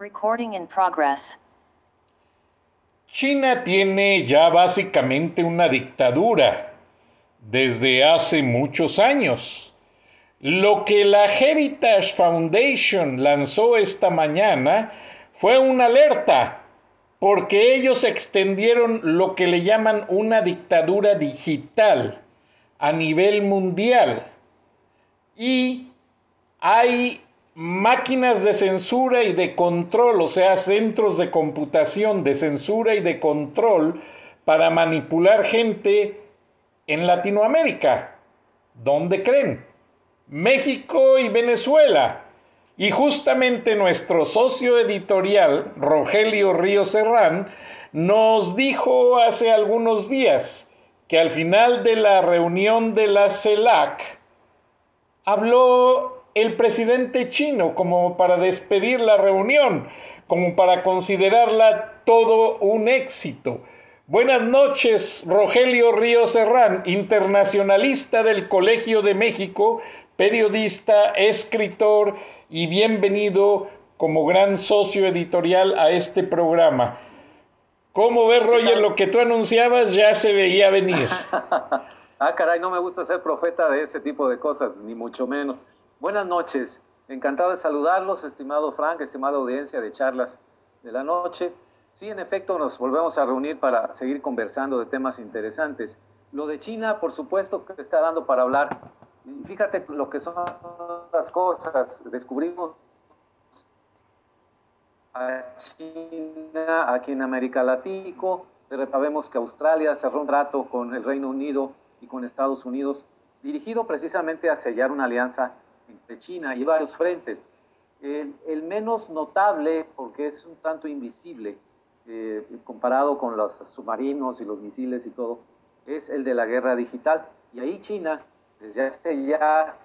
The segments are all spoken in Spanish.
Recording in progress. China tiene ya básicamente una dictadura desde hace muchos años. Lo que la Heritage Foundation lanzó esta mañana fue una alerta, porque ellos extendieron lo que le llaman una dictadura digital a nivel mundial. Y hay máquinas de censura y de control, o sea, centros de computación de censura y de control para manipular gente en Latinoamérica. ¿Dónde creen? México y Venezuela. Y justamente nuestro socio editorial, Rogelio Río Serrán, nos dijo hace algunos días que al final de la reunión de la CELAC habló el presidente chino como para despedir la reunión, como para considerarla todo un éxito. Buenas noches, Rogelio Río Serrán, internacionalista del Colegio de México, periodista, escritor y bienvenido como gran socio editorial a este programa. ¿Cómo ves, Roger? Lo que tú anunciabas ya se veía venir. ah, caray, no me gusta ser profeta de ese tipo de cosas, ni mucho menos. Buenas noches, encantado de saludarlos, estimado Frank, estimada audiencia de charlas de la noche. Sí, en efecto, nos volvemos a reunir para seguir conversando de temas interesantes. Lo de China, por supuesto, que está dando para hablar. Fíjate lo que son las cosas. Descubrimos a China aquí en América Latina. Vemos que Australia cerró un trato con el Reino Unido y con Estados Unidos, dirigido precisamente a sellar una alianza entre China y varios frentes. El, menos notable, porque es un tanto invisible eh, comparado con los submarinos y los misiles y todo, es el de la guerra digital. Y ahí China, desde hace ya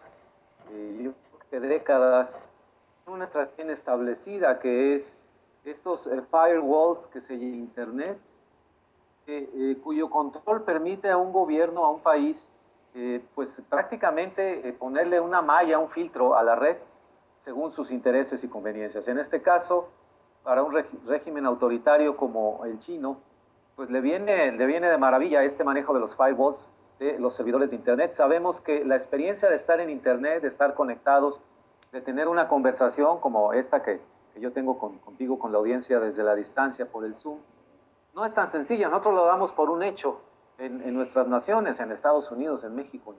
eh, décadas, una estrategia establecida que es estos eh, firewalls que se llaman Internet, cuyo control permite a un gobierno, a un país, eh, pues prácticamente eh, ponerle una malla, un filtro a la red según sus intereses y conveniencias. En este caso, para un régimen autoritario como el chino, pues le viene, le viene de maravilla este manejo de los firewalls de los servidores de Internet. Sabemos que la experiencia de estar en Internet, de estar conectados, de tener una conversación como esta que, que yo tengo contigo, con la audiencia desde la distancia por el Zoom, no es tan sencilla. Nosotros lo damos por un hecho en, nuestras naciones, en Estados Unidos, en México,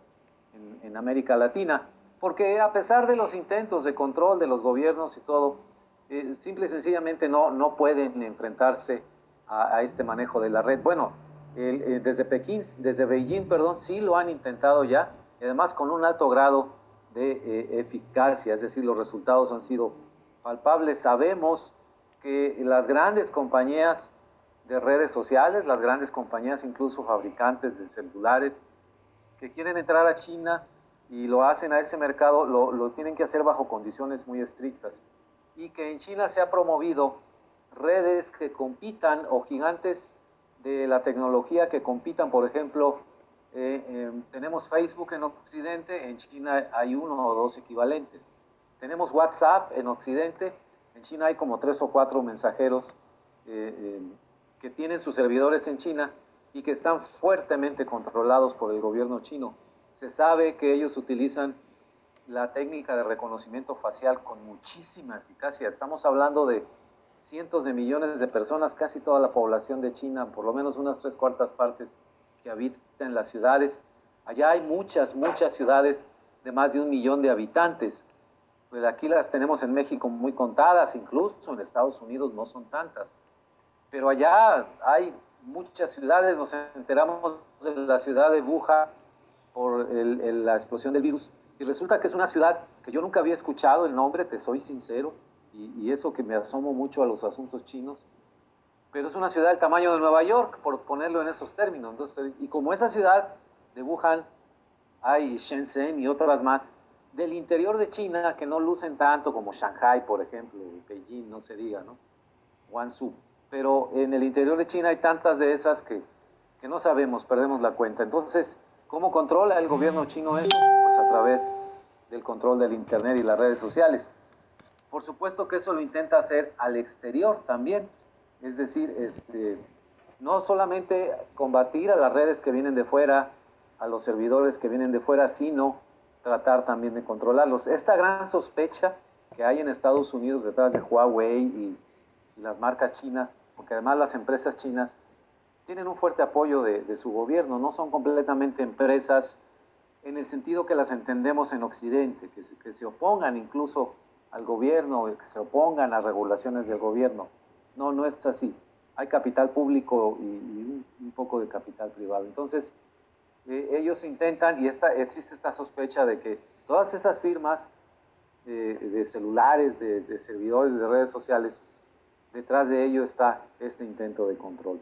en, América Latina, porque a pesar de los intentos de control de los gobiernos y todo, eh, simple y sencillamente no, no pueden enfrentarse a, este manejo de la red. Bueno, eh, desde Pekín, desde Beijing, perdón, sí lo han intentado ya, y además con un alto grado de eh, eficacia, es decir, los resultados han sido palpables. Sabemos que las grandes compañías de redes sociales, las grandes compañías, incluso fabricantes de celulares, que quieren entrar a China y lo hacen a ese mercado, lo, tienen que hacer bajo condiciones muy estrictas. Y que en China se ha promovido redes que compitan o gigantes de la tecnología que compitan, por ejemplo, eh, em, tenemos Facebook en Occidente, en China hay uno o dos equivalentes. Tenemos WhatsApp en Occidente, en China hay como tres o cuatro mensajeros eh, em, que tienen sus servidores en China y que están fuertemente controlados por el gobierno chino. Se sabe que ellos utilizan la técnica de reconocimiento facial con muchísima eficacia. Estamos hablando de cientos de millones de personas, casi toda la población de China, por lo menos unas tres cuartas partes que habitan las ciudades. Allá hay muchas, muchas ciudades de más de un millón de habitantes. Pues aquí las tenemos en México muy contadas, incluso en Estados Unidos no son tantas. Pero allá hay muchas ciudades, nos enteramos de la ciudad de Wuhan por la explosión del virus, y resulta que es una ciudad que yo nunca había escuchado el nombre, te soy sincero, y, eso que me asomo mucho a los asuntos chinos, pero es una ciudad del tamaño de Nueva York, por ponerlo en esos términos. Entonces, y como esa ciudad de Wuhan, hay Shenzhen y otras más del interior de China que no lucen tanto como Shanghai, por ejemplo, y Beijing, no se diga, ¿no? Guangzhou. Pero en el interior de China hay tantas de esas que, que no sabemos, perdemos la cuenta. Entonces, ¿cómo controla el gobierno chino eso? Pues a través del control del Internet y las redes sociales. Por supuesto que eso lo intenta hacer al exterior también, es decir, este, no solamente combatir a las redes que vienen de fuera, a los servidores que vienen de fuera, sino tratar también de controlarlos. Esta gran sospecha que hay en Estados Unidos detrás de Huawei y, las marcas chinas, porque además las empresas chinas tienen un fuerte apoyo de, su gobierno, no son completamente empresas en el sentido que las entendemos en Occidente, que se opongan incluso al gobierno, que se opongan a regulaciones del gobierno. No, no es así. Hay capital público y, un, poco de capital privado. Entonces, eh, ellos intentan, y esta, existe esta sospecha de que todas esas firmas de celulares, de, servidores, de redes sociales, detrás de ello está este intento de control.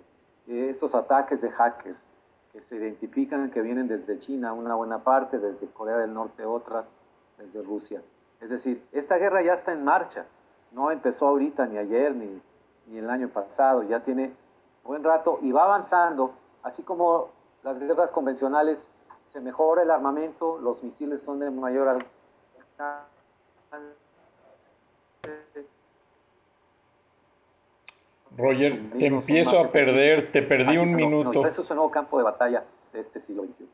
Estos ataques de hackers que se identifican que vienen desde China, una buena parte, desde Corea del Norte otras, desde Rusia. Es decir, esta guerra ya está en marcha, no empezó ahorita, ni ayer, ni, ni el año pasado, ya tiene buen rato y va avanzando, así como las guerras convencionales se mejora el armamento, los misiles son de mayor alcance. Roger, te empiezo a perder, te perdí un minuto. eso es un nuevo campo de batalla de este siglo XXI.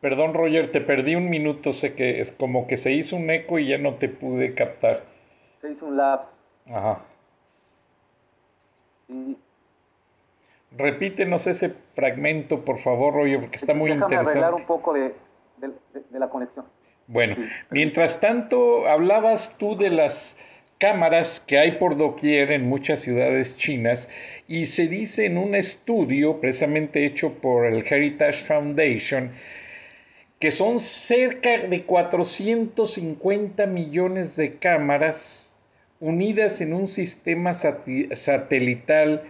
Perdón, Roger, te perdí un minuto. Sé que es como que se hizo un eco y ya no te pude captar. Se hizo un lapse. Ajá. Repítenos ese fragmento, por favor, Roger, porque está muy Déjame interesante. arreglar un poco de, la conexión. Bueno, mientras tanto, hablabas tú de las cámaras que hay por doquier en muchas ciudades chinas y se dice en un estudio precisamente hecho por el Heritage Foundation que son cerca de 450 millones de cámaras unidas en un sistema satelital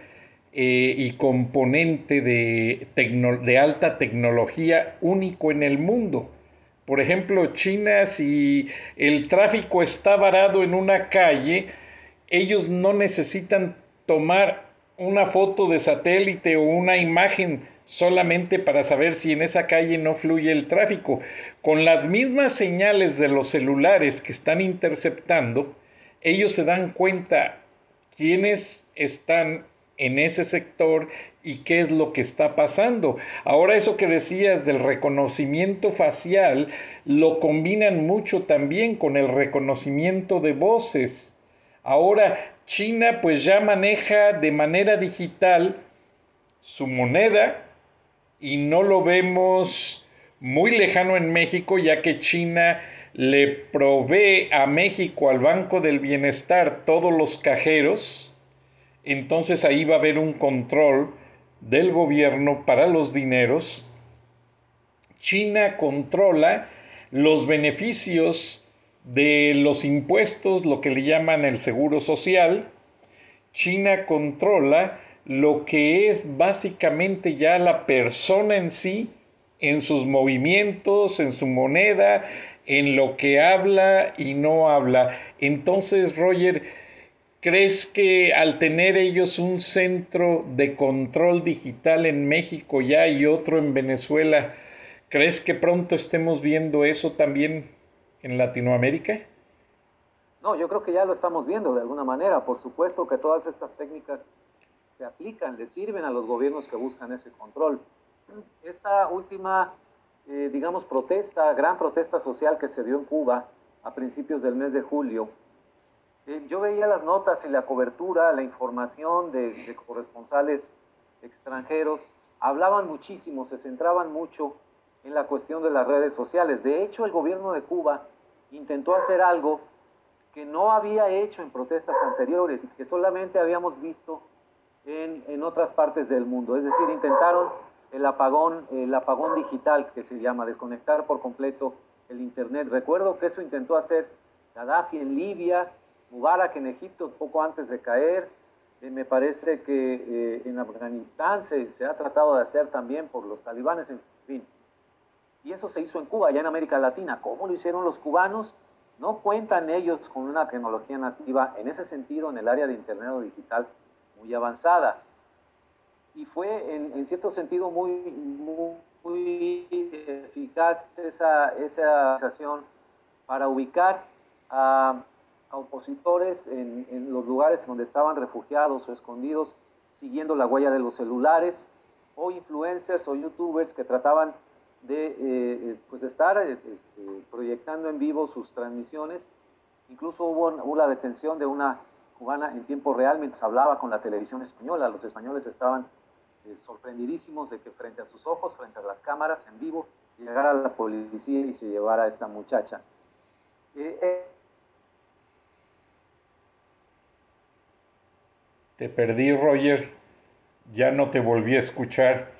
eh, y componente de, de alta tecnología único en el mundo. Por ejemplo, China, si el tráfico está varado en una calle, ellos no necesitan tomar una foto de satélite o una imagen solamente para saber si en esa calle no fluye el tráfico. Con las mismas señales de los celulares que están interceptando, ellos se dan cuenta quiénes están en ese sector y qué es lo que está pasando. Ahora eso que decías del reconocimiento facial, lo combinan mucho también con el reconocimiento de voces. Ahora China pues ya maneja de manera digital su moneda, y no lo vemos muy lejano en México, ya que China le provee a México, al Banco del Bienestar, todos los cajeros, entonces ahí va a haber un control del gobierno para los dineros. China controla los beneficios de los impuestos, lo que le llaman el seguro social. China controla lo que es básicamente ya la persona en sí, en sus movimientos, en su moneda, en lo que habla y no habla. Entonces, Roger, ¿crees que al tener ellos un centro de control digital en México ya y otro en Venezuela, ¿crees que pronto estemos viendo eso también en Latinoamérica? No, yo creo que ya lo estamos viendo de alguna manera. Por supuesto que todas estas técnicas se aplican, le sirven a los gobiernos que buscan ese control. Esta última, eh, digamos, protesta, gran protesta social que se dio en Cuba a principios del mes de julio, Eh, yo veía las notas y la cobertura, la información de, de corresponsales extranjeros, hablaban muchísimo, se centraban mucho en la cuestión de las redes sociales. De hecho, el gobierno de Cuba intentó hacer algo que no había hecho en protestas anteriores y que solamente habíamos visto en, en otras partes del mundo. Es decir, intentaron el apagón, el apagón digital que se llama, desconectar por completo el Internet. Recuerdo que eso intentó hacer Gaddafi en Libia, Mubarak en Egipto poco antes de caer. Eh, me parece que eh, en Afganistán se, se, ha tratado de hacer también por los talibanes, en fin. Y eso se hizo en Cuba, ya en América Latina. ¿Cómo lo hicieron los cubanos? No cuentan ellos con una tecnología nativa en ese sentido en el área de Internet o digital muy avanzada. Y fue en, en cierto sentido muy, muy, muy eficaz esa, esa sensación para ubicar a, a opositores en, en, los lugares donde estaban refugiados o escondidos, siguiendo la huella de los celulares, o influencers o youtubers que trataban de eh, eh pues estar eh, este, proyectando en vivo sus transmisiones. Incluso hubo, la detención de una cubana en tiempo real mientras hablaba con la televisión española. Los españoles estaban eh, sorprendidísimos de que frente a sus ojos, frente a las cámaras en vivo, llegara la policía y se llevara a esta muchacha. Te perdí, Roger. Ya no te volví a escuchar.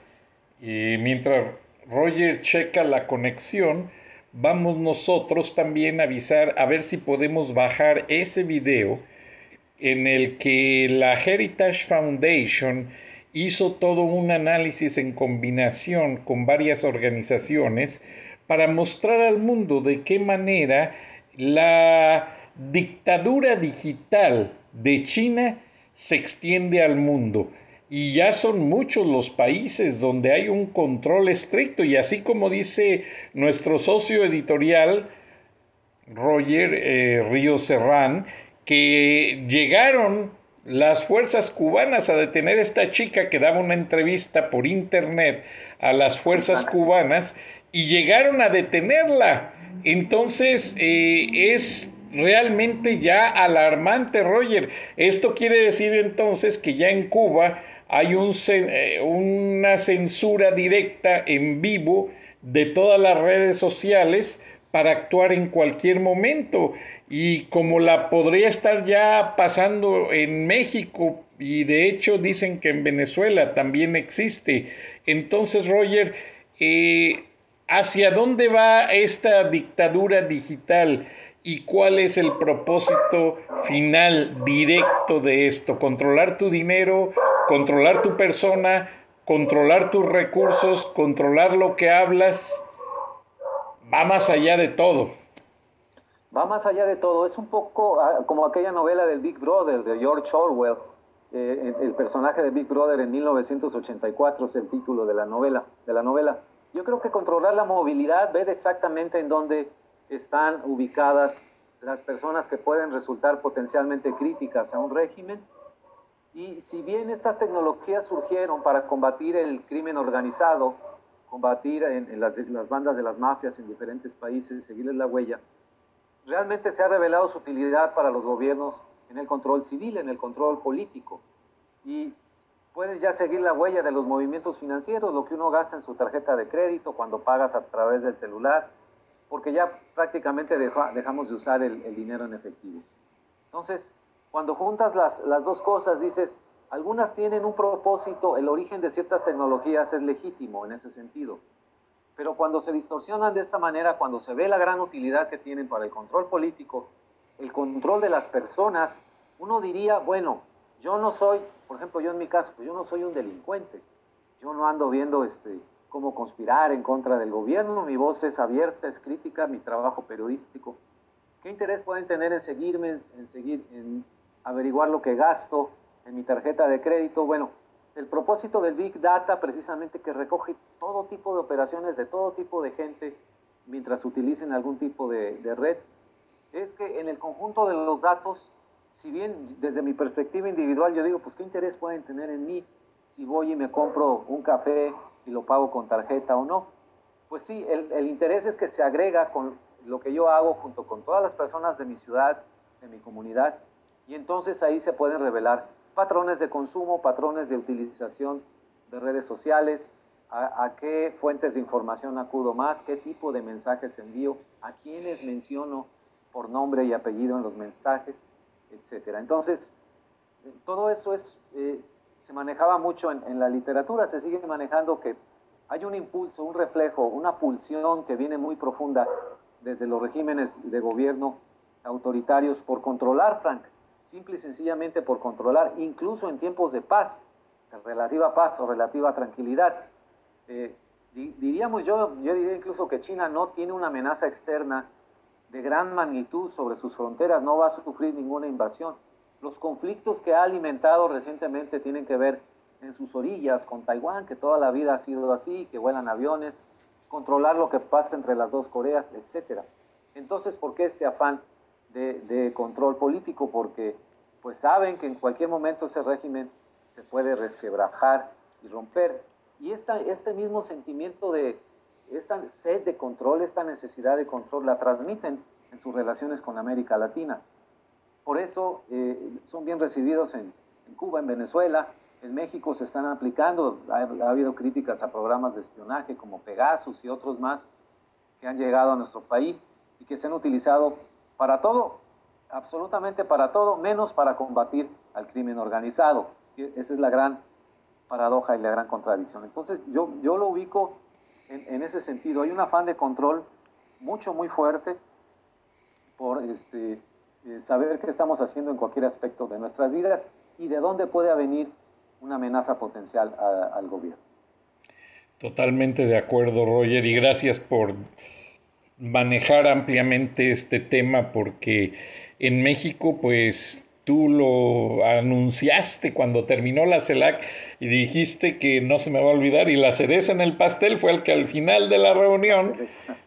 Y mientras Roger checa la conexión, vamos nosotros también a avisar a ver si podemos bajar ese video en el que la Heritage Foundation hizo todo un análisis en combinación con varias organizaciones para mostrar al mundo de qué manera la dictadura digital de China se extiende al mundo. Y ya son muchos los países donde hay un control estricto. Y así como dice nuestro socio editorial Roger eh, Río Serrán, que llegaron las fuerzas cubanas a detener a esta chica que daba una entrevista por internet a las fuerzas cubanas y llegaron a detenerla. Entonces eh, es realmente ya alarmante, Roger. Esto quiere decir entonces que ya en Cuba hay un, eh, una censura directa en vivo de todas las redes sociales para actuar en cualquier momento y como la podría estar ya pasando en México y de hecho dicen que en Venezuela también existe. Entonces, Roger, eh, ¿hacia dónde va esta dictadura digital? ¿Y cuál es el propósito final directo de esto? ¿Controlar tu dinero? ¿Controlar tu persona? ¿Controlar tus recursos? ¿Controlar lo que hablas? Va más allá de todo. Va más allá de todo. Es un poco ah, como aquella novela del Big Brother de George Orwell. Eh, el personaje de Big Brother en 1984 es el título de la novela. De la novela. Yo creo que controlar la movilidad, ver exactamente en dónde están ubicadas las personas que pueden resultar potencialmente críticas a un régimen. Y si bien estas tecnologías surgieron para combatir el crimen organizado, combatir en, las, las, bandas de las mafias en diferentes países, seguirles la huella, realmente se ha revelado su utilidad para los gobiernos en el control civil, en el control político. Y pueden ya seguir la huella de los movimientos financieros, lo que uno gasta en su tarjeta de crédito, cuando pagas a través del celular, porque ya prácticamente deja, dejamos de usar el, el, dinero en efectivo. Entonces, cuando juntas las, las dos cosas, dices, algunas tienen un propósito, el origen de ciertas tecnologías es legítimo en ese sentido, pero cuando se distorsionan de esta manera, cuando se ve la gran utilidad que tienen para el control político, el control de las personas, uno diría, bueno, yo no soy, por ejemplo, yo en mi caso, pues yo no soy un delincuente, yo no ando viendo este, cómo conspirar en contra del gobierno, mi voz es abierta, es crítica, mi trabajo periodístico. ¿Qué interés pueden tener en seguirme, en seguir, en averiguar lo que gasto en mi tarjeta de crédito? Bueno, el propósito del Big Data precisamente que recoge todo tipo de operaciones de todo tipo de gente mientras utilicen algún tipo de, de red, es que en el conjunto de los datos, si bien desde mi perspectiva individual yo digo, pues qué interés pueden tener en mí si voy y me compro un café y lo pago con tarjeta o no. Pues sí, el, el, interés es que se agrega con lo que yo hago junto con todas las personas de mi ciudad, de mi comunidad, Y entonces ahí se pueden revelar patrones de consumo, patrones de utilización de redes sociales, a, qué fuentes de información acudo más, qué tipo de mensajes envío, a quiénes menciono por nombre y apellido en los mensajes, etc. Entonces, todo eso es, eh, se manejaba mucho en, la literatura, se sigue manejando que hay un impulso, un reflejo, una pulsión que viene muy profunda desde los regímenes de gobierno autoritarios por controlar, Frank, simple y sencillamente por controlar, incluso en tiempos de paz, de relativa paz o relativa tranquilidad. Eh, diríamos yo, yo diría incluso que China no tiene una amenaza externa de gran magnitud sobre sus fronteras, no va a sufrir ninguna invasión. Los conflictos que ha alimentado recientemente tienen que ver en sus orillas con Taiwán, que toda la vida ha sido así, que vuelan aviones, controlar lo que pasa entre las dos Coreas, etc. Entonces, ¿por qué este afán de, de control político? Porque pues saben que en cualquier momento ese régimen se puede resquebrajar y romper. Y esta, este mismo sentimiento de, esta sed de control, esta necesidad de control, la transmiten en sus relaciones con América Latina. Por eso eh, son bien recibidos en, Cuba, en Venezuela, en México se están aplicando, ha, ha, habido críticas a programas de espionaje como Pegasus y otros más que han llegado a nuestro país y que se han utilizado para todo, absolutamente para todo, menos para combatir al crimen organizado. Esa es la gran paradoja y la gran contradicción. Entonces yo, yo lo ubico en, ese sentido. Hay un afán de control mucho, muy fuerte por este, eh, saber qué estamos haciendo en cualquier aspecto de nuestras vidas y de dónde puede venir una amenaza potencial al gobierno. Totalmente de acuerdo, Roger, y gracias por manejar ampliamente este tema porque en México pues tú lo anunciaste cuando terminó la CELAC y dijiste que no se me va a olvidar y la cereza en el pastel fue el que al final de la reunión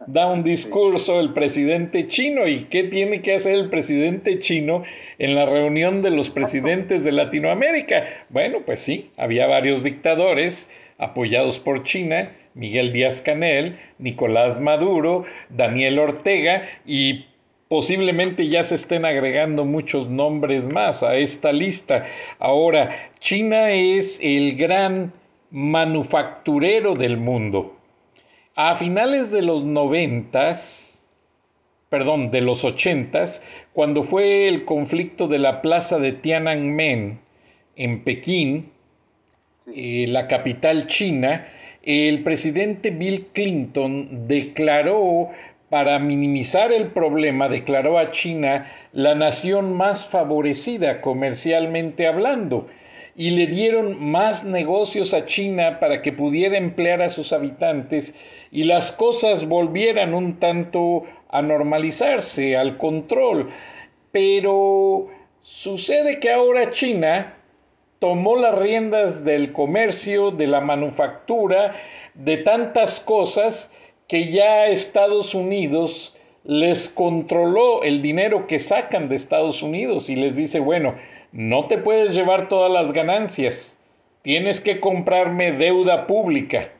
da un discurso el presidente chino. Y qué tiene que hacer el presidente chino en la reunión de los presidentes de Latinoamérica. Bueno, pues sí, había varios dictadores apoyados por China, Miguel Díaz Canel, Nicolás Maduro, Daniel Ortega y Posiblemente ya se estén agregando muchos nombres más a esta lista. Ahora, China es el gran manufacturero del mundo. A finales de los noventas, perdón, de los ochentas, cuando fue el conflicto de la plaza de Tiananmen en Pekín, eh, la capital china, el presidente Bill Clinton declaró para minimizar el problema, declaró a China la nación más favorecida comercialmente hablando y le dieron más negocios a China para que pudiera emplear a sus habitantes y las cosas volvieran un tanto a normalizarse, al control. Pero sucede que ahora China tomó las riendas del comercio, de la manufactura, de tantas cosas, que ya Estados Unidos les controló el dinero que sacan de Estados Unidos y les dice, bueno, no te puedes llevar todas las ganancias, tienes que comprarme deuda pública.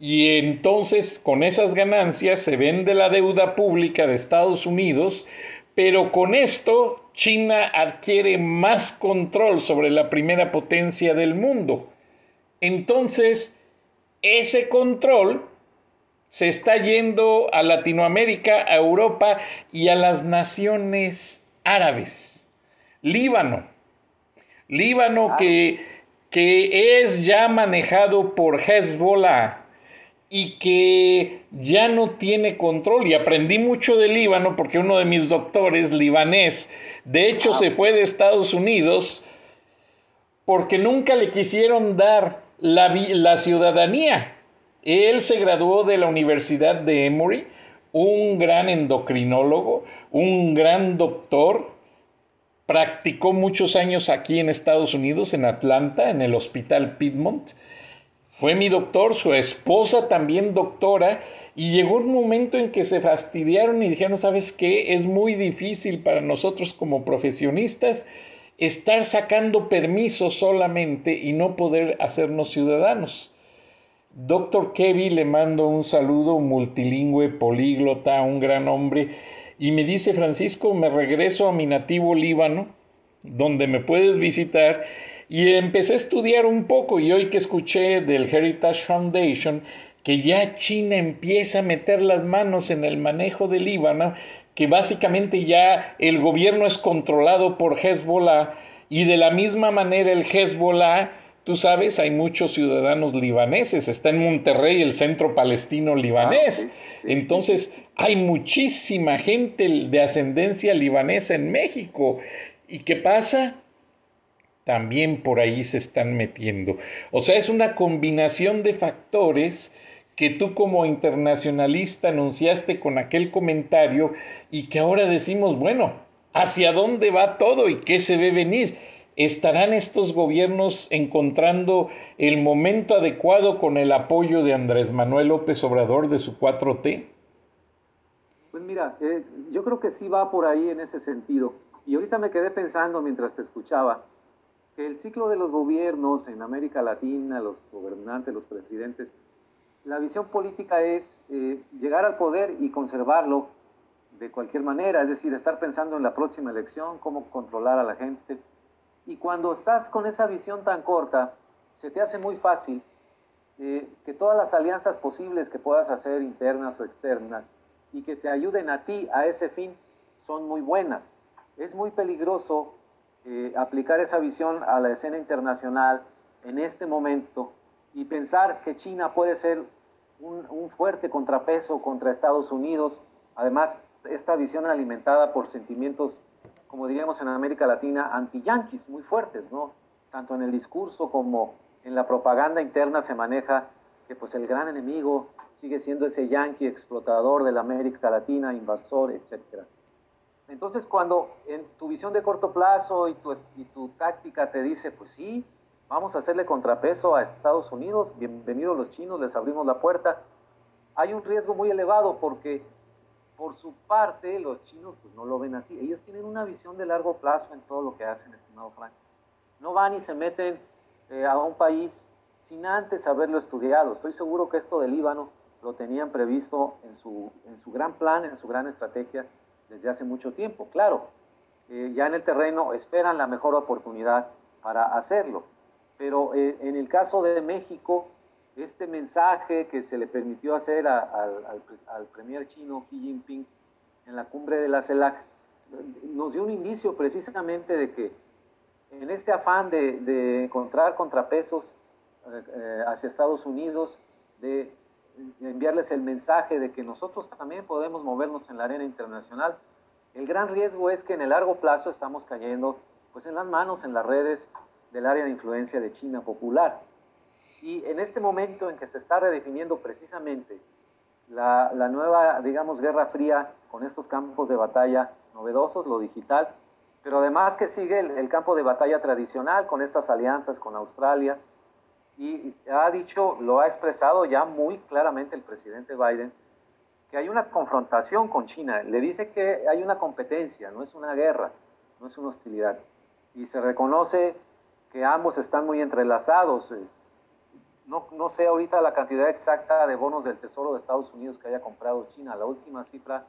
Y entonces con esas ganancias se vende la deuda pública de Estados Unidos, pero con esto China adquiere más control sobre la primera potencia del mundo. Entonces, ese control se está yendo a Latinoamérica, a Europa y a las naciones árabes. Líbano. Líbano ah. que, que es ya manejado por Hezbollah y que ya no tiene control. Y aprendí mucho de Líbano porque uno de mis doctores, libanés, de hecho ah. se fue de Estados Unidos porque nunca le quisieron dar la, la ciudadanía. Él se graduó de la Universidad de Emory, un gran endocrinólogo, un gran doctor, practicó muchos años aquí en Estados Unidos, en Atlanta, en el Hospital Piedmont. Fue mi doctor, su esposa también doctora, y llegó un momento en que se fastidiaron y dijeron, ¿sabes qué? Es muy difícil para nosotros como profesionistas estar sacando permisos solamente y no poder hacernos ciudadanos. Doctor Kevin le mando un saludo multilingüe, políglota, un gran hombre, y me dice Francisco, me regreso a mi nativo Líbano donde me puedes visitar. Y empecé a estudiar un poco y hoy que escuché del Heritage Foundation que ya China empieza a meter las manos en el manejo del Líbano, que básicamente ya el gobierno es controlado por Hezbollah y de la misma manera el Hezbollah, tú sabes, hay muchos ciudadanos libaneses, está en Monterrey el centro palestino libanés. Ah, Entonces hay muchísima gente de ascendencia libanesa en México. ¿Y qué pasa? También por ahí se están metiendo. O sea, es una combinación de factores que tú como internacionalista anunciaste con aquel comentario y que ahora decimos, bueno, ¿hacia dónde va todo y qué se ve venir? ¿Estarán estos gobiernos encontrando el momento adecuado con el apoyo de Andrés Manuel López Obrador de su 4T? Pues mira, eh, yo creo que sí va por ahí en ese sentido. Y ahorita me quedé pensando mientras te escuchaba que el ciclo de los gobiernos en América Latina, los gobernantes, los presidentes, la visión política es eh, llegar al poder y conservarlo de cualquier manera, es decir, estar pensando en la próxima elección, cómo controlar a la gente. Y cuando estás con esa visión tan corta, se te hace muy fácil eh, que todas las alianzas posibles que puedas hacer, internas o externas, y que te ayuden a ti a ese fin, son muy buenas. Es muy peligroso eh, aplicar esa visión a la escena internacional en este momento y pensar que China puede ser un, fuerte contrapeso contra Estados Unidos. Además, esta visión alimentada por sentimientos, como diríamos en América Latina, anti-yanquis muy fuertes, ¿no? Tanto en el discurso como en la propaganda interna se maneja que pues el gran enemigo sigue siendo ese yanqui explotador de la América Latina, invasor, etc. Entonces, cuando en tu visión de corto plazo y tu, y tu táctica te dice, pues sí, Vamos a hacerle contrapeso a Estados Unidos. Bienvenidos los chinos, les abrimos la puerta. Hay un riesgo muy elevado porque por su parte los chinos pues no lo ven así. Ellos tienen una visión de largo plazo en todo lo que hacen, estimado Frank. No van y se meten eh, a un país sin antes haberlo estudiado. Estoy seguro que esto del Líbano lo tenían previsto en su, en su gran plan, en su gran estrategia desde hace mucho tiempo. Claro, eh, ya en el terreno esperan la mejor oportunidad para hacerlo. Pero eh, en el caso de México, este mensaje que se le permitió hacer al, al, premier chino Xi Jinping en la cumbre de la CELAC nos dio un indicio precisamente de que en este afán de, encontrar contrapesos eh, eh, hacia Estados Unidos, de, enviarles el mensaje de que nosotros también podemos movernos en la arena internacional, el gran riesgo es que en el largo plazo estamos cayendo pues en las manos, en las redes del área de influencia de China popular. Y en este momento en que se está redefiniendo precisamente la, nueva, digamos, guerra fría con estos campos de batalla novedosos, lo digital, pero además que sigue el, campo de batalla tradicional con estas alianzas con Australia. Y ha dicho, lo ha expresado ya muy claramente el presidente Biden, que hay una confrontación con China. Le dice que hay una competencia, no es una guerra, no es una hostilidad. Y se reconoce que ambos están muy entrelazados. Eh, no, no, sé ahorita la cantidad exacta de bonos del Tesoro de Estados Unidos que haya comprado China. La última cifra,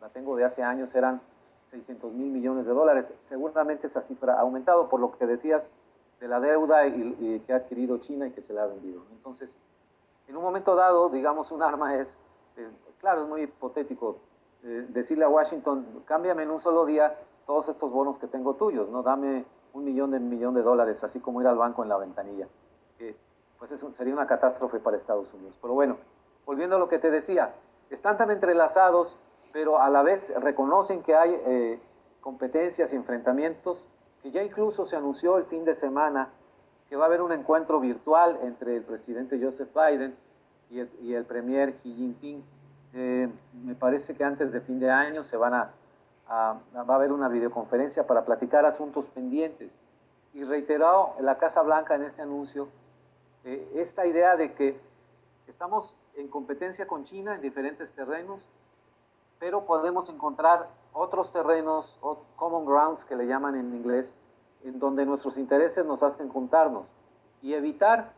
la tengo de hace años, eran 600 mil millones de dólares. Seguramente esa cifra ha aumentado por lo que decías de la deuda y, que ha adquirido China y que se le ha vendido. Entonces, en un momento dado, digamos, un arma es, eh, claro, es muy hipotético eh, decirle a Washington, cámbiame en un solo día todos estos bonos que tengo tuyos, ¿no? Dame un millón de millón de dólares, así como ir al banco en la ventanilla. Pues eso sería una catástrofe para Estados Unidos. Pero bueno, volviendo a lo que te decía, están tan entrelazados, pero a la vez reconocen que hay eh, competencias y enfrentamientos, que ya incluso se anunció el fin de semana que va a haber un encuentro virtual entre el presidente Joseph Biden y el, premier Xi Jinping. Eh, me parece que antes de fin de año se van a va a haber una videoconferencia para platicar asuntos pendientes. Y reiterado la Casa Blanca en este anuncio eh, esta idea de que estamos en competencia con China en diferentes terrenos, pero podemos encontrar otros terrenos, o common grounds que le llaman en inglés, en donde nuestros intereses nos hacen juntarnos y evitar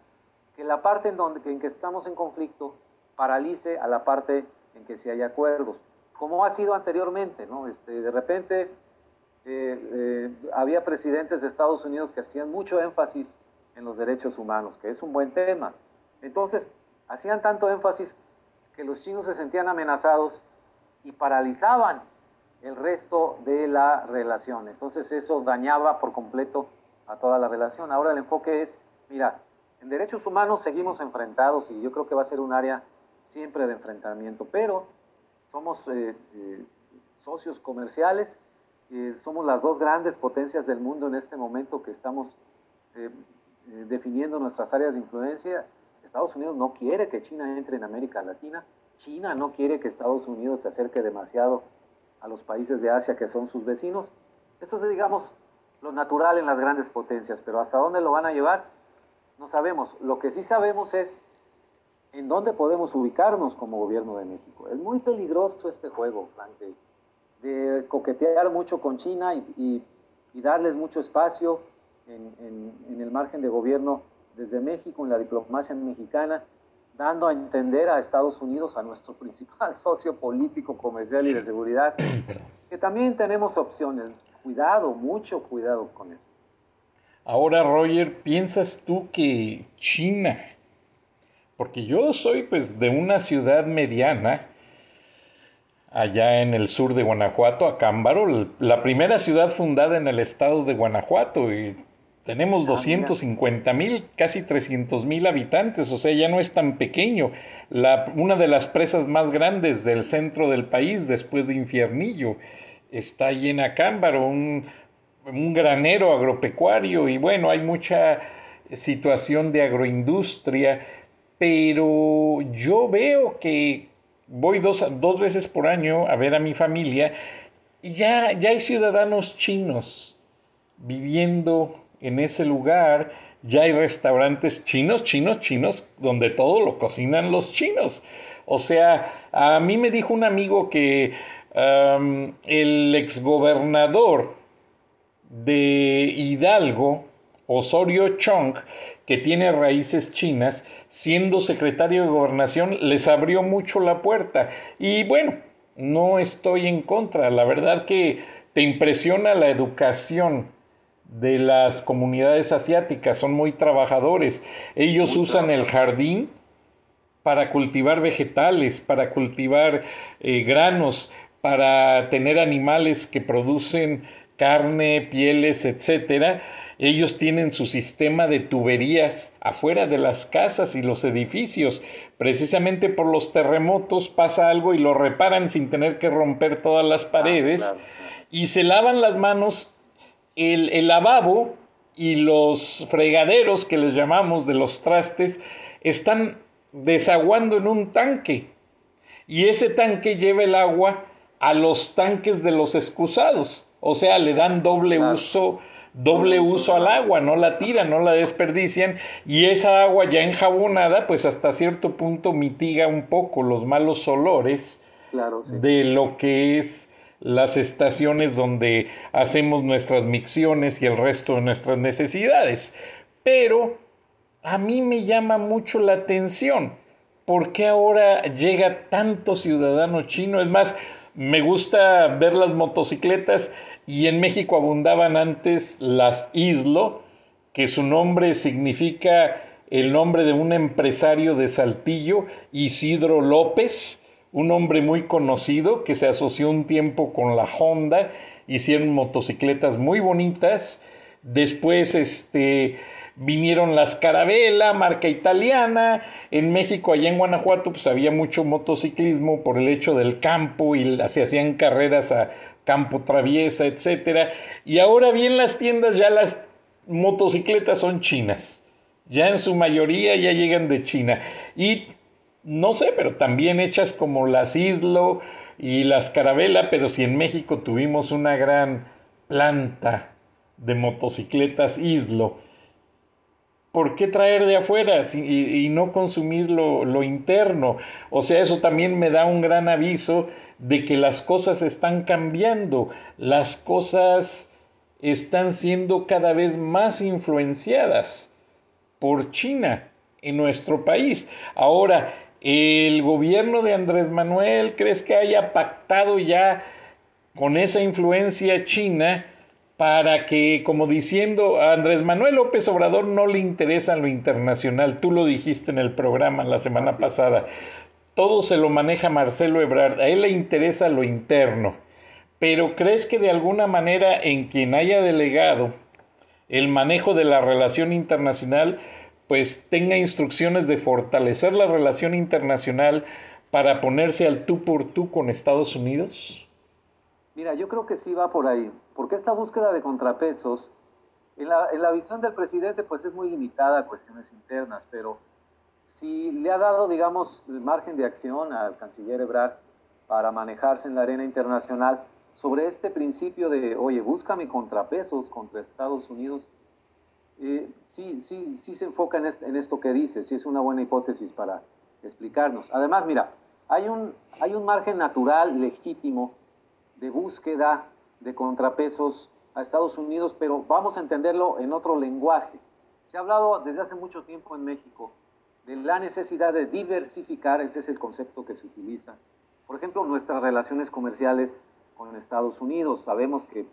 que la parte en, donde, en que estamos en conflicto paralice a la parte en que sí hay acuerdos como ha sido anteriormente, ¿no? Este, de repente había presidentes de Estados Unidos que hacían mucho énfasis en los derechos humanos, que es un buen tema. Entonces, hacían tanto énfasis que los chinos se sentían amenazados y paralizaban el resto de la relación. Entonces eso dañaba por completo a toda la relación. Ahora el enfoque es, mira, en derechos humanos seguimos enfrentados y yo creo que va a ser un área siempre de enfrentamiento, pero somos eh, eh, socios comerciales, eh, somos las dos grandes potencias del mundo en este momento que estamos definiendo nuestras áreas de influencia. Estados Unidos no quiere que China entre en América Latina, China no quiere que Estados Unidos se acerque demasiado a los países de Asia que son sus vecinos. Eso es, digamos, lo natural en las grandes potencias, pero hasta dónde lo van a llevar, no sabemos. Lo que sí sabemos es en dónde podemos ubicarnos como gobierno de México. Es muy peligroso este juego, Frank, de, coquetear mucho con China y, darles mucho espacio en, en el margen de gobierno desde México, en la diplomacia mexicana, dando a entender a Estados Unidos, a nuestro principal socio político, comercial y de seguridad, que también tenemos opciones. Cuidado, mucho cuidado con eso. Ahora, Roger, ¿piensas tú que China, porque yo soy pues de una ciudad mediana, allá en el sur de Guanajuato, Acámbaro, la primera ciudad fundada en el estado de Guanajuato, y tenemos 250 ah, mil, casi 300 mil habitantes, o sea, ya no es tan pequeño. La, una de las presas más grandes del centro del país, después de Infiernillo, está ahí en Acámbaro, un, un granero agropecuario, y bueno, hay mucha situación de agroindustria, pero yo veo que voy dos, dos veces por año a ver a mi familia y ya, ya hay ciudadanos chinos viviendo en ese lugar ya hay restaurantes chinos, chinos, chinos, donde todo lo cocinan los chinos. O sea, a mí me dijo un amigo que el exgobernador de Hidalgo, Osorio Chong, que tiene raíces chinas, siendo secretario de gobernación, les abrió mucho la puerta. Y bueno, no estoy en contra, la verdad que te impresiona la educación de las comunidades asiáticas, son muy trabajadores. Ellos usan el jardín para cultivar vegetales, para cultivar eh, granos, para tener animales que producen carne, pieles, etcétera. Ellos tienen su sistema de tuberías afuera de las casas y los edificios. Precisamente por los terremotos pasa algo y lo reparan sin tener que romper todas las ah, paredes. Y se lavan las manos el, lavabo y los fregaderos que les llamamos de los trastes están desaguando en un tanque. Y ese tanque lleva el agua a los tanques de los excusados, o sea, le dan doble uso doble uso al agua, no la tiran, no la desperdician. Y esa agua ya enjabonada pues hasta cierto punto mitiga un poco los malos olores de lo que es las estaciones donde hacemos nuestras micciones y el resto de nuestras necesidades. Pero a mí me llama mucho la atención. ¿Por qué ahora llega tanto ciudadano chino? Es más, me gusta ver las motocicletas y en México abundaban antes las Islo, que su nombre significa el nombre de un empresario de Saltillo, Isidro López, un hombre muy conocido que se asoció un tiempo con la Honda, hicieron motocicletas muy bonitas, después este, vinieron las Carabela, marca italiana, en México, allá en Guanajuato, pues había mucho motociclismo por el hecho del campo y se hacían carreras a campo traviesa, etcétera, y ahora bien las tiendas ya las motocicletas son chinas, ya en su mayoría ya llegan de China. Y no sé, pero también hechas como las Islo y las Carabela, pero si en México tuvimos una gran planta de motocicletas Islo, ¿por qué traer de afuera y, no consumir lo, lo, interno? O sea, eso también me da un gran aviso de que las cosas están cambiando, las cosas están siendo cada vez más influenciadas por China en nuestro país. Ahora, ¿El gobierno de Andrés Manuel crees que haya pactado ya con esa influencia china para que, como diciendo, a Andrés Manuel López Obrador no le interesa lo internacional, tú lo dijiste en el programa la semana pasada, todo se lo maneja Marcelo Ebrard, a él le interesa lo interno, pero ¿crees que de alguna manera en quien haya delegado el manejo de la relación internacional, pues tenga instrucciones de fortalecer la relación internacional para ponerse al tú por tú con Estados Unidos? Mira, yo creo que sí va por ahí, porque esta búsqueda de contrapesos, en la, visión del presidente, pues es muy limitada a cuestiones internas, pero si le ha dado, digamos, el margen de acción al canciller Ebrard para manejarse en la arena internacional sobre este principio de, oye, búscame contrapesos contra Estados Unidos, eh, sí, sí, sí se enfoca en, en, esto que dice, sí es una buena hipótesis para explicarnos. Además, mira, hay un, hay un margen natural, legítimo, de búsqueda de contrapesos a Estados Unidos, pero vamos a entenderlo en otro lenguaje. Se ha hablado desde hace mucho tiempo en México de la necesidad de diversificar, ese es el concepto que se utiliza. Por ejemplo, nuestras relaciones comerciales con Estados Unidos. Sabemos que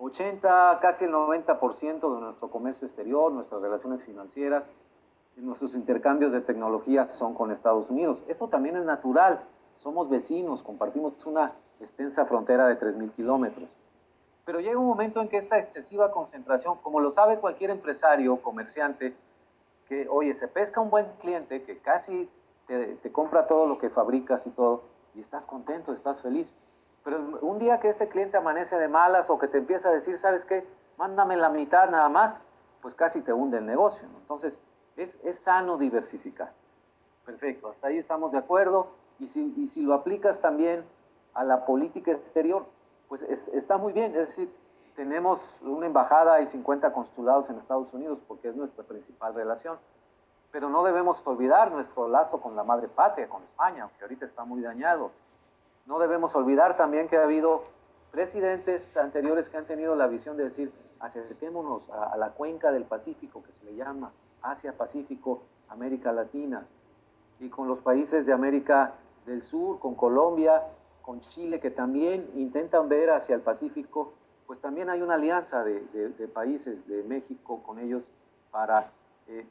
80, casi el 90% de nuestro comercio exterior, nuestras relaciones financieras, nuestros intercambios de tecnología son con Estados Unidos. Esto también es natural. Somos vecinos, compartimos una extensa frontera de 3.000 kilómetros. Pero llega un momento en que esta excesiva concentración, como lo sabe cualquier empresario, comerciante, que, oye, se pesca un buen cliente que casi te, te compra todo lo que fabricas y todo, y estás contento, estás feliz. Pero un día que ese cliente amanece de malas o que te empieza a decir, ¿sabes qué? Mándame la mitad nada más, pues casi te hunde el negocio. Entonces, es, es, sano diversificar. Perfecto, hasta ahí estamos de acuerdo. Y si, y si lo aplicas también a la política exterior, pues está muy bien. Es decir, tenemos una embajada y 50 consulados en Estados Unidos porque es nuestra principal relación. Pero no debemos olvidar nuestro lazo con la madre patria, con España, que ahorita está muy dañado. No debemos olvidar también que ha habido presidentes anteriores que han tenido la visión de decir, acerquémonos a, la cuenca del Pacífico, que se le llama Asia-Pacífico, América Latina, y con los países de América del Sur, con Colombia, con Chile, que también intentan ver hacia el Pacífico, pues también hay una alianza de, países de México con ellos para eh,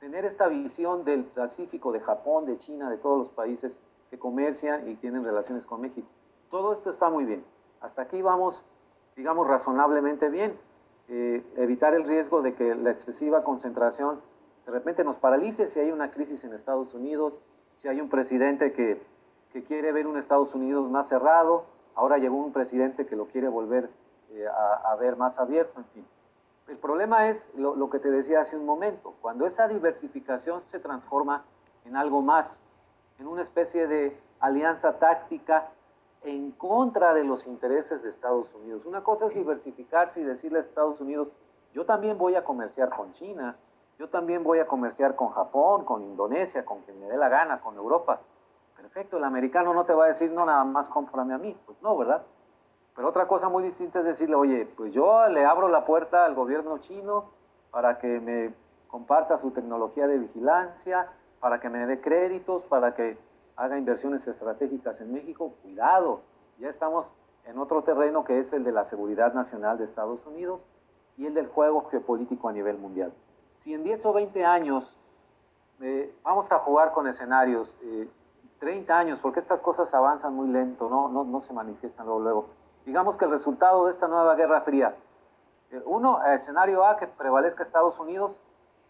tener esta visión del Pacífico, de Japón, de China, de todos los países que comercian y tienen relaciones con México. Todo esto está muy bien. Hasta aquí vamos, digamos, razonablemente bien. Eh, evitar el riesgo de que la excesiva concentración de repente nos paralice si hay una crisis en Estados Unidos, si hay un presidente que que quiere ver un Estados Unidos más cerrado, ahora llegó un presidente que lo quiere volver eh, a, ver más abierto, en fin. El problema es lo, lo, que te decía hace un momento, cuando esa diversificación se transforma en algo más, en una especie de alianza táctica en contra de los intereses de Estados Unidos. Una cosa es diversificarse y decirle a Estados Unidos, yo también voy a comerciar con China, yo también voy a comerciar con Japón, con Indonesia, con quien me dé la gana, con Europa. Perfecto, el americano no te va a decir, no, nada más cómprame a mí. Pues no, ¿verdad? Pero otra cosa muy distinta es decirle, oye, pues yo le abro la puerta al gobierno chino para que me comparta su tecnología de vigilancia, para que me dé créditos, para que haga inversiones estratégicas en México. Cuidado, ya estamos en otro terreno que es el de la seguridad nacional de Estados Unidos y el del juego geopolítico a nivel mundial. Si en 10 o 20 años eh, vamos a jugar con escenarios, eh, 30 años, porque estas cosas avanzan muy lento, no, no, no se manifiestan luego, luego. Digamos que el resultado de esta nueva Guerra Fría, eh, uno, escenario A, que prevalezca Estados Unidos,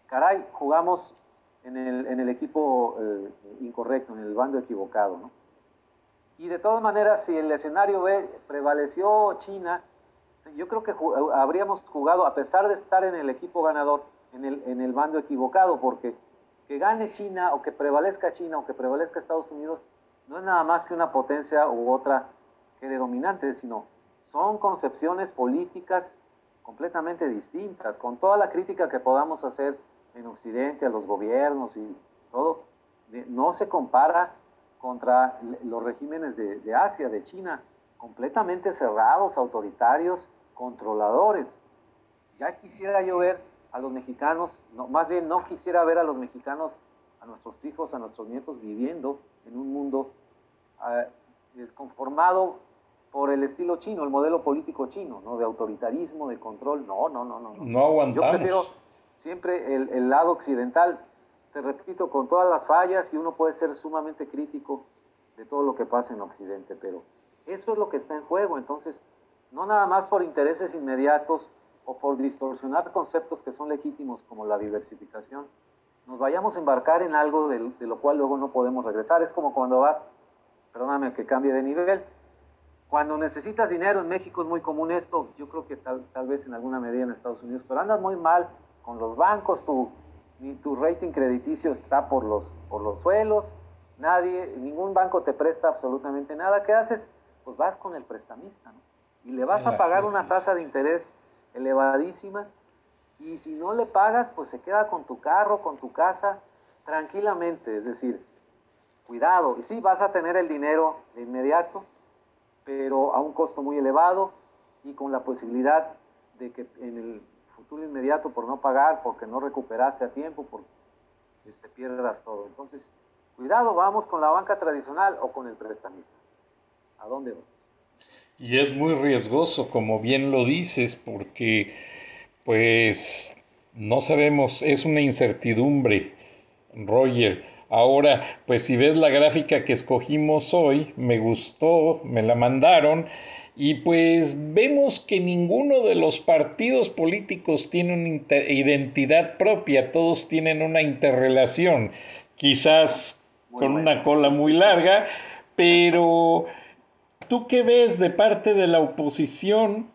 caray, jugamos en el, equipo eh, incorrecto, en el bando equivocado, ¿no? Y de todas maneras, si el escenario B prevaleció China, yo creo que habríamos jugado, a pesar de estar en el equipo ganador, en el, en el bando equivocado, porque que gane China o que prevalezca China o que prevalezca Estados Unidos no es nada más que una potencia u otra que de dominante, sino son concepciones políticas completamente distintas, con toda la crítica que podamos hacer en Occidente a los gobiernos y todo, no se compara contra los regímenes de, de Asia, de China, completamente cerrados, autoritarios, controladores. Ya quisiera yo ver a los mexicanos, no, más bien no quisiera ver a los mexicanos, a nuestros hijos, a nuestros nietos viviendo en un mundo uh, desconformado por el estilo chino, el modelo político chino, ¿no? De autoritarismo, de control. No, no, no, no. No, aguantamos. Yo prefiero siempre el, lado occidental, te repito, con todas las fallas y uno puede ser sumamente crítico de todo lo que pasa en Occidente, pero eso es lo que está en juego. Entonces, no nada más por intereses inmediatos o por distorsionar conceptos que son legítimos como la diversificación, nos vayamos a embarcar en algo de, de lo cual luego no podemos regresar. Es como cuando vas, perdóname que cambie de nivel, cuando necesitas dinero en México es muy común esto, yo creo que tal, tal vez en alguna medida en Estados Unidos, pero andas muy mal con los bancos, tu, tu rating crediticio está por los, por los suelos, nadie, ningún banco te presta absolutamente nada. ¿Qué haces? Pues vas con el prestamista, ¿no? Y le vas a pagar una tasa de interés elevadísima y si no le pagas, pues se queda con tu carro, con tu casa, tranquilamente. Es decir, cuidado. Y sí, vas a tener el dinero de inmediato, pero a un costo muy elevado y con la posibilidad de que en el futuro inmediato por no pagar, porque no recuperaste a tiempo, por este, pierdas todo. Entonces, cuidado, vamos con la banca tradicional o con el prestamista. ¿A dónde vamos? Y es muy riesgoso, como bien lo dices, porque pues no sabemos, es una incertidumbre, Roger. Ahora, pues si ves la gráfica que escogimos hoy, me gustó, me la mandaron, y pues vemos que ninguno de los partidos políticos tiene una identidad propia, todos tienen una interrelación, quizás con una cola muy larga, pero ¿tú qué ves de parte de la oposición?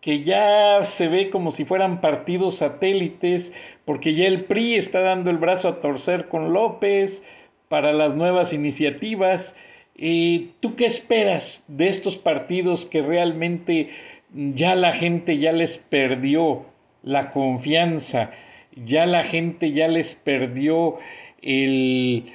que ya se ve como si fueran partidos satélites, porque ya el PRI está dando el brazo a torcer con López para las nuevas iniciativas. Eh, ¿Tú qué esperas de estos partidos que realmente ya la gente ya les perdió la confianza, ya la gente ya les perdió el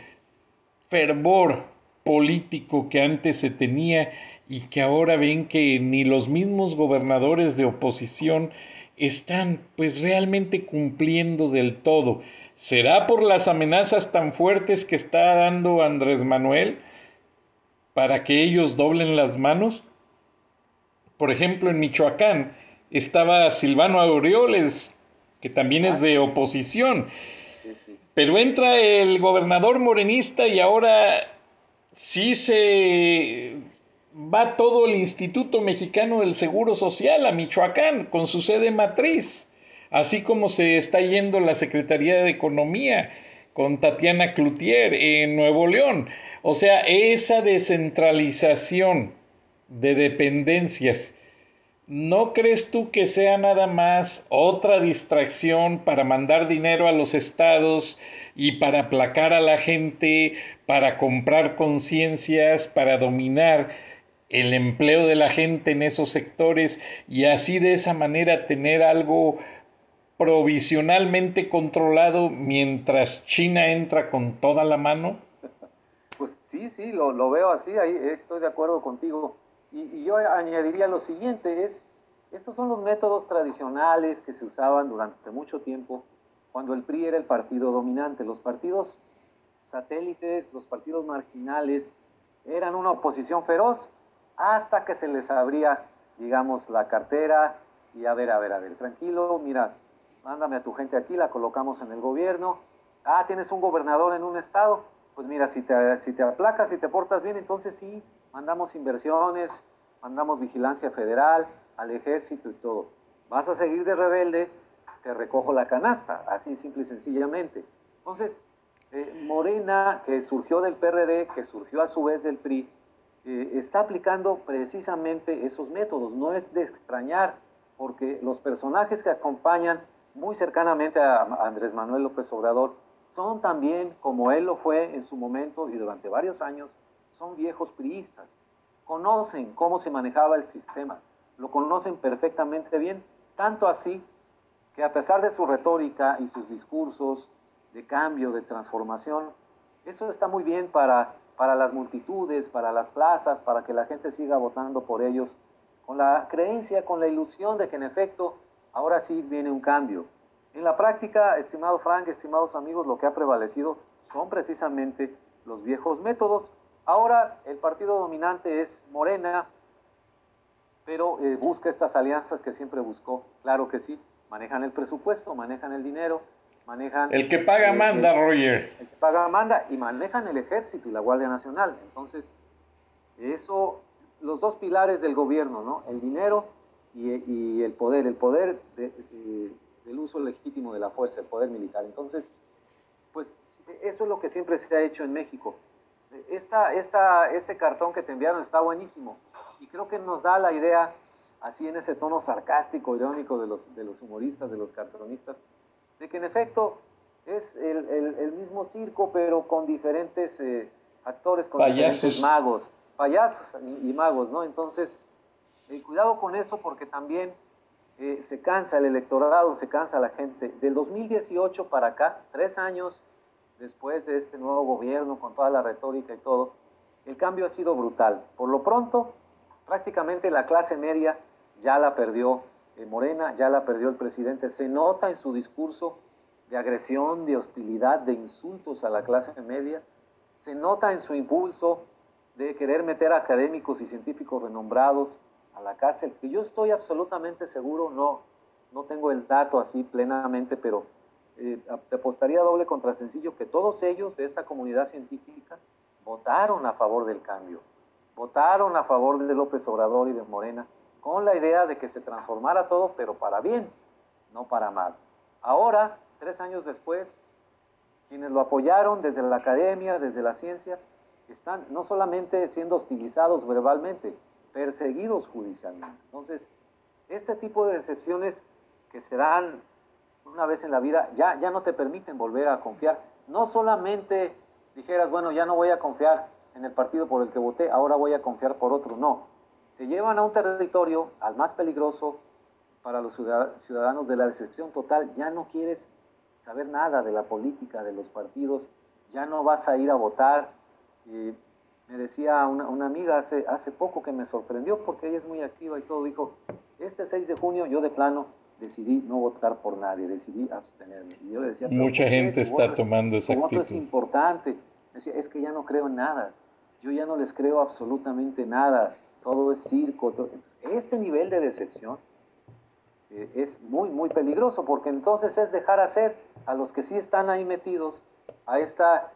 fervor político que antes se tenía y que ahora ven que ni los mismos gobernadores de oposición están pues realmente cumpliendo del todo. ¿Será por las amenazas tan fuertes que está dando Andrés Manuel para que ellos doblen las manos? Por ejemplo, en Michoacán estaba Silvano Aureoles, que también es de oposición. Pero entra el gobernador morenista y ahora sí se va todo el Instituto Mexicano del Seguro Social a Michoacán con su sede matriz, así como se está yendo la Secretaría de Economía con Tatiana Cloutier en Nuevo León. O sea, esa descentralización de dependencias, ¿no crees tú que sea nada más otra distracción para mandar dinero a los estados y para aplacar a la gente, para comprar conciencias, para dominar el empleo de la gente en esos sectores y así de esa manera tener algo provisionalmente controlado mientras China entra con toda la mano? Pues sí, sí, lo, veo así, estoy de acuerdo contigo. Y, yo añadiría lo siguiente, es, estos son los métodos tradicionales que se usaban durante mucho tiempo cuando el PRI era el partido dominante. Los partidos satélites, los partidos marginales, eran una oposición feroz hasta que se les abría, digamos, la cartera y a ver, a ver, a ver, tranquilo, mira, mándame a tu gente aquí, la colocamos en el gobierno. Ah, tienes un gobernador en un estado, pues mira, si te, aplacas, si te portas bien, entonces sí, mandamos inversiones, mandamos vigilancia federal, al ejército y todo. Vas a seguir de rebelde, te recojo la canasta, así simple y sencillamente. Entonces, eh, Morena, que surgió del PRD, que surgió a su vez del PRI, eh, está aplicando precisamente esos métodos. No es de extrañar, porque los personajes que acompañan muy cercanamente a Andrés Manuel López Obrador son también, como él lo fue en su momento y durante varios años, son viejos priistas. Conocen cómo se manejaba el sistema, lo conocen perfectamente bien, tanto así que a pesar de su retórica y sus discursos de cambio, de transformación, eso está muy bien para para las multitudes, para las plazas, para que la gente siga votando por ellos, con la creencia, con la ilusión de que en efecto ahora sí viene un cambio. En la práctica, estimado Frank, estimados amigos, lo que ha prevalecido son precisamente los viejos métodos. Ahora el partido dominante es Morena pero eh, busca estas alianzas que siempre buscó, claro que sí, manejan el presupuesto, manejan el dinero, manejan... El que paga eh, manda, Roger. El que paga manda y manejan el ejército y la Guardia Nacional. Entonces, eso, los dos pilares del gobierno, ¿no? El dinero y, el poder, el poder del uso legítimo de la fuerza, el poder militar. Entonces, pues eso es lo que siempre se ha hecho en México. Esta, esta, este cartón que te enviaron está buenísimo y creo que nos da la idea, así en ese tono sarcástico, irónico de los, de los humoristas, de los cartonistas, de que en efecto es el, el, mismo circo, pero con diferentes eh, actores, con diferentes magos, payasos y, magos, ¿no? Entonces, eh, cuidado con eso porque también eh, se cansa el electorado, se cansa la gente. Del 2018 para acá, tres años después de este nuevo gobierno, con toda la retórica y todo, el cambio ha sido brutal. Por lo pronto, prácticamente la clase media ya la perdió eh, Morena, ya la perdió el presidente. Se nota en su discurso de agresión, de hostilidad, de insultos a la clase media. Se nota en su impulso de querer meter académicos y científicos renombrados a la cárcel, que yo estoy absolutamente seguro, no, no tengo el dato así plenamente, pero eh, te apostaría doble contra sencillo que todos ellos de esta comunidad científica votaron a favor del cambio, votaron a favor de López Obrador y de Morena, con la idea de que se transformara todo, pero para bien, no para mal. Ahora, tres años después, quienes lo apoyaron desde la academia, desde la ciencia, están no solamente siendo hostilizados verbalmente, perseguidos judicialmente. Entonces, este tipo de decepciones que se dan una vez en la vida ya, ya no te permiten volver a confiar. No solamente dijeras, bueno, ya no voy a confiar en el partido por el que voté, ahora voy a confiar por otro. No, te llevan a un territorio, al más peligroso para los ciudadanos de la decepción total. Ya no quieres saber nada de la política, de los partidos, ya no vas a ir a votar. Eh, me decía una, amiga hace, hace poco que me sorprendió porque ella es muy activa y todo, dijo, este 6 de junio yo de plano decidí no votar por nadie, decidí abstenerme. Y yo le decía, mucha gente está tomando esa actitud. es importante. decía, es que ya no creo en nada. Yo ya no les creo absolutamente nada. Todo es circo. Este nivel de decepción eh, es muy, muy peligroso porque entonces es dejar hacer a los que sí están ahí metidos a esta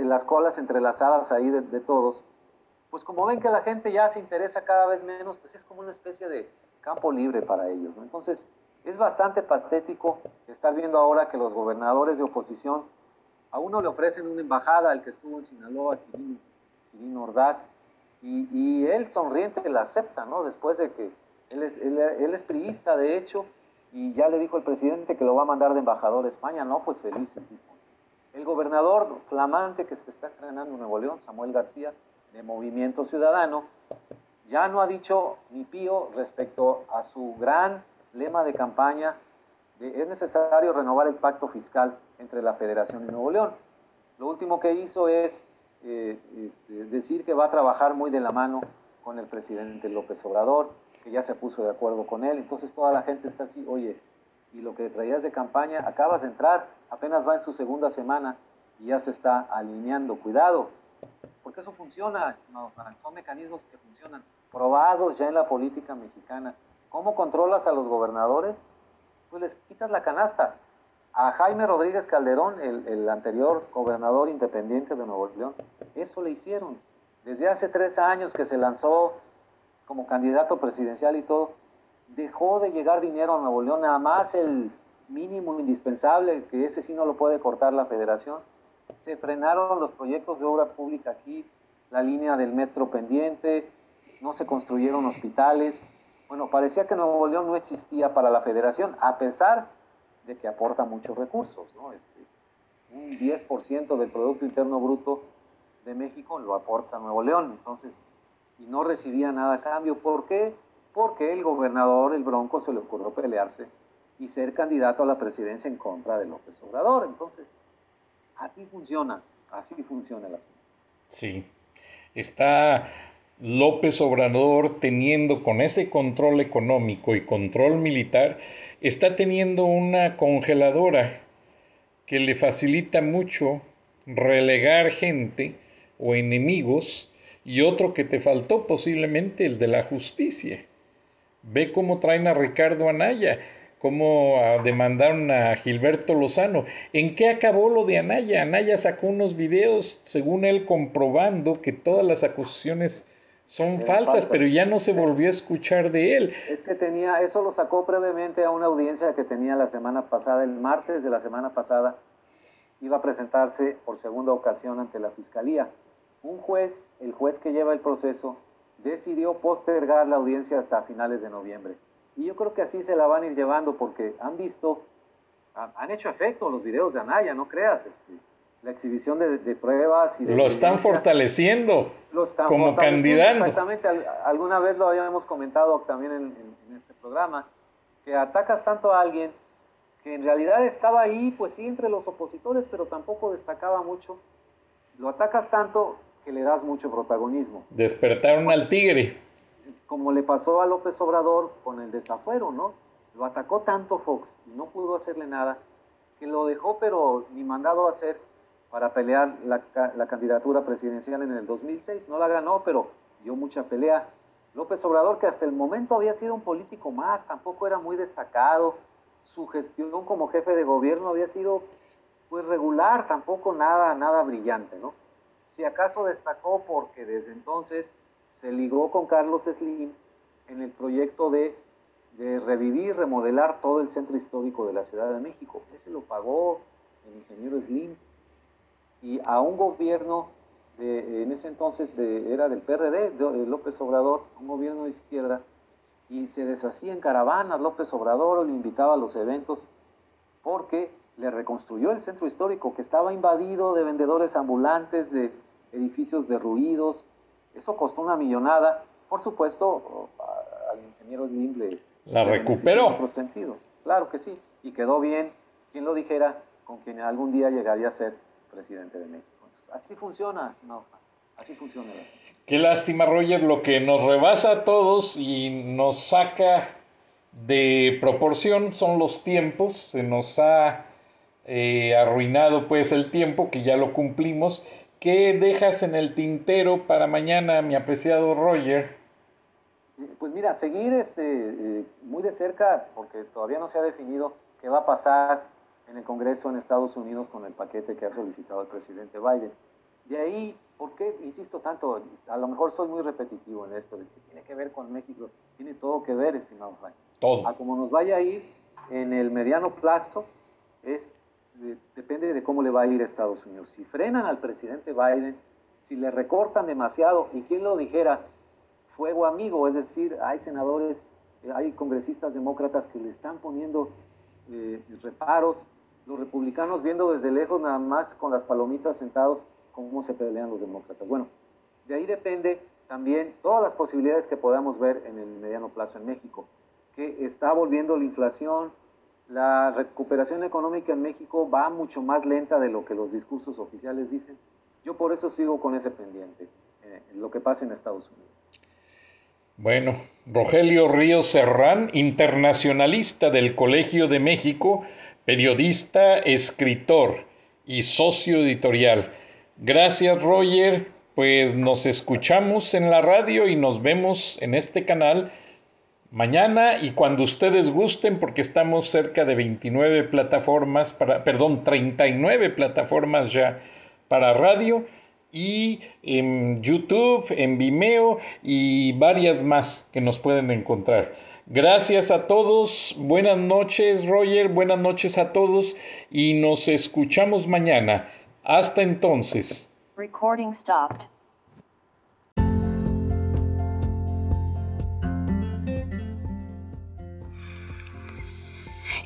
las colas entrelazadas ahí de, todos, pues como ven que la gente ya se interesa cada vez menos, pues es como una especie de campo libre para ellos. Entonces, es bastante patético estar viendo ahora que los gobernadores de oposición a uno le ofrecen una embajada al que estuvo en Sinaloa, Quirino, Ordaz, y, él sonriente la acepta, ¿no? Después de que él es, él, es priista, de hecho, y ya le dijo el presidente que lo va a mandar de embajador a España, no, pues feliz el. El gobernador flamante que se está estrenando en Nuevo León, Samuel García, de Movimiento Ciudadano, ya no ha dicho ni pío respecto a su gran lema de campaña de es necesario renovar el pacto fiscal entre la Federación y Nuevo León. Lo último que hizo es eh, este, decir que va a trabajar muy de la mano con el presidente López Obrador, que ya se puso de acuerdo con él. Entonces toda la gente está así, oye, y lo que traías de campaña, acabas de entrar, apenas va en su segunda semana y ya se está alineando. Cuidado, porque eso funciona, son mecanismos que funcionan, probados ya en la política mexicana. ¿Cómo controlas a los gobernadores? Pues les quitas la canasta. A Jaime Rodríguez Calderón, el, el anterior gobernador independiente de Nuevo León, eso le hicieron. Desde hace tres años que se lanzó como candidato presidencial y todo, dejó de llegar dinero a Nuevo León, nada más el mínimo indispensable, que ese sí no lo puede cortar la federación. Se frenaron los proyectos de obra pública aquí, la línea del metro pendiente, no se construyeron hospitales. Bueno, parecía que Nuevo León no existía para la federación, a pesar de que aporta muchos recursos, ¿no? Este, un 10% del Producto Interno Bruto de México lo aporta Nuevo León, entonces, y no recibía nada a cambio. ¿Por qué? porque el gobernador, el Bronco, se le ocurrió pelearse y ser candidato a la presidencia en contra de López Obrador. Entonces, así funciona, así funciona el asunto. Sí, está López Obrador teniendo con ese control económico y control militar, está teniendo una congeladora que le facilita mucho relegar gente o enemigos y otro que te faltó posiblemente el de la justicia Ve cómo traen a Ricardo Anaya, cómo ah, demandaron a Gilberto Lozano. ¿En qué acabó lo de Anaya? Anaya sacó unos videos, según él, comprobando que todas las acusaciones son falsas, pero ya no se volvió a escuchar de él. Es que tenía, eso lo sacó brevemente a una audiencia que tenía la semana pasada, el martes de la semana pasada, iba a presentarse por segunda ocasión ante la fiscalía. Un juez, el juez que lleva el proceso, decidió postergar la audiencia hasta finales de noviembre. Y yo creo que así se la van a ir llevando porque han visto, han hecho efecto los videos de Anaya, no creas, este, la exhibición de, pruebas y de lo están fortaleciendo lo están como candidato. Exactamente, alguna vez lo habíamos comentado también en, en, este programa, que atacas tanto a alguien que en realidad estaba ahí, pues sí, entre los opositores, pero tampoco destacaba mucho. Lo atacas tanto que le das mucho protagonismo. Despertaron al tigre. Como le pasó a López Obrador con el desafuero, ¿no? Lo atacó tanto Fox y no pudo hacerle nada, que lo dejó pero ni mandado a hacer para pelear la, la candidatura presidencial en el 2006. No la ganó, pero dio mucha pelea. López Obrador, que hasta el momento había sido un político más, tampoco era muy destacado. Su gestión como jefe de gobierno había sido pues regular, tampoco nada, nada brillante, ¿no? Si acaso destacó porque desde entonces se ligó con Carlos Slim en el proyecto de, de revivir, remodelar todo el centro histórico de la Ciudad de México. Ese lo pagó el ingeniero Slim. Y a un gobierno en ese entonces era del PRD, de López Obrador, un gobierno de izquierda, y se deshacía en caravanas López Obrador, o le invitaba a los eventos, porque le reconstruyó el centro histórico que estaba invadido de vendedores ambulantes, de edificios derruidos. Eso costó una millonada. Por supuesto, al ingeniero Lim la recuperó. En otro sentido. Claro que sí. Y quedó bien, quien lo dijera, con quien algún día llegaría a ser presidente de México. así funciona, Así funciona Qué lástima, Roger, lo que nos rebasa a todos y nos saca de proporción son los tiempos. Se nos ha eh, arruinado pues el tiempo, que ya lo cumplimos. ¿Qué dejas en el tintero para mañana, mi apreciado Roger? Pues mira, seguir este, eh, muy de cerca, porque todavía no se ha definido qué va a pasar en el Congreso en Estados Unidos con el paquete que ha solicitado el presidente Biden. De ahí, ¿por qué insisto tanto? A lo mejor soy muy repetitivo en esto, de que tiene que ver con México, tiene todo que ver, estimado Frank. Todo. A como nos vaya a ir en el mediano plazo, es depende de cómo le va a ir a Estados Unidos. Si frenan al presidente Biden, si le recortan demasiado, y quien lo dijera, fuego amigo, es decir, hay senadores, hay congresistas demócratas que le están poniendo eh, reparos, los republicanos viendo desde lejos nada más con las palomitas sentados cómo se pelean los demócratas. Bueno, de ahí depende también todas las posibilidades que podamos ver en el mediano plazo en México, que está volviendo la inflación, la recuperación económica en México va mucho más lenta de lo que los discursos oficiales dicen. Yo por eso sigo con ese pendiente, eh, lo que pasa en Estados Unidos. Bueno, Rogelio Ríos Serrán, internacionalista del Colegio de México, periodista, escritor y socio editorial. Gracias, Roger. Pues nos escuchamos en la radio y nos vemos en este canal mañana y cuando ustedes gusten, porque estamos cerca de 29 plataformas, para, perdón, 39 plataformas ya para radio y en YouTube, en Vimeo y varias más que nos pueden encontrar. Gracias a todos, buenas noches Roger, buenas noches a todos y nos escuchamos mañana. Hasta entonces.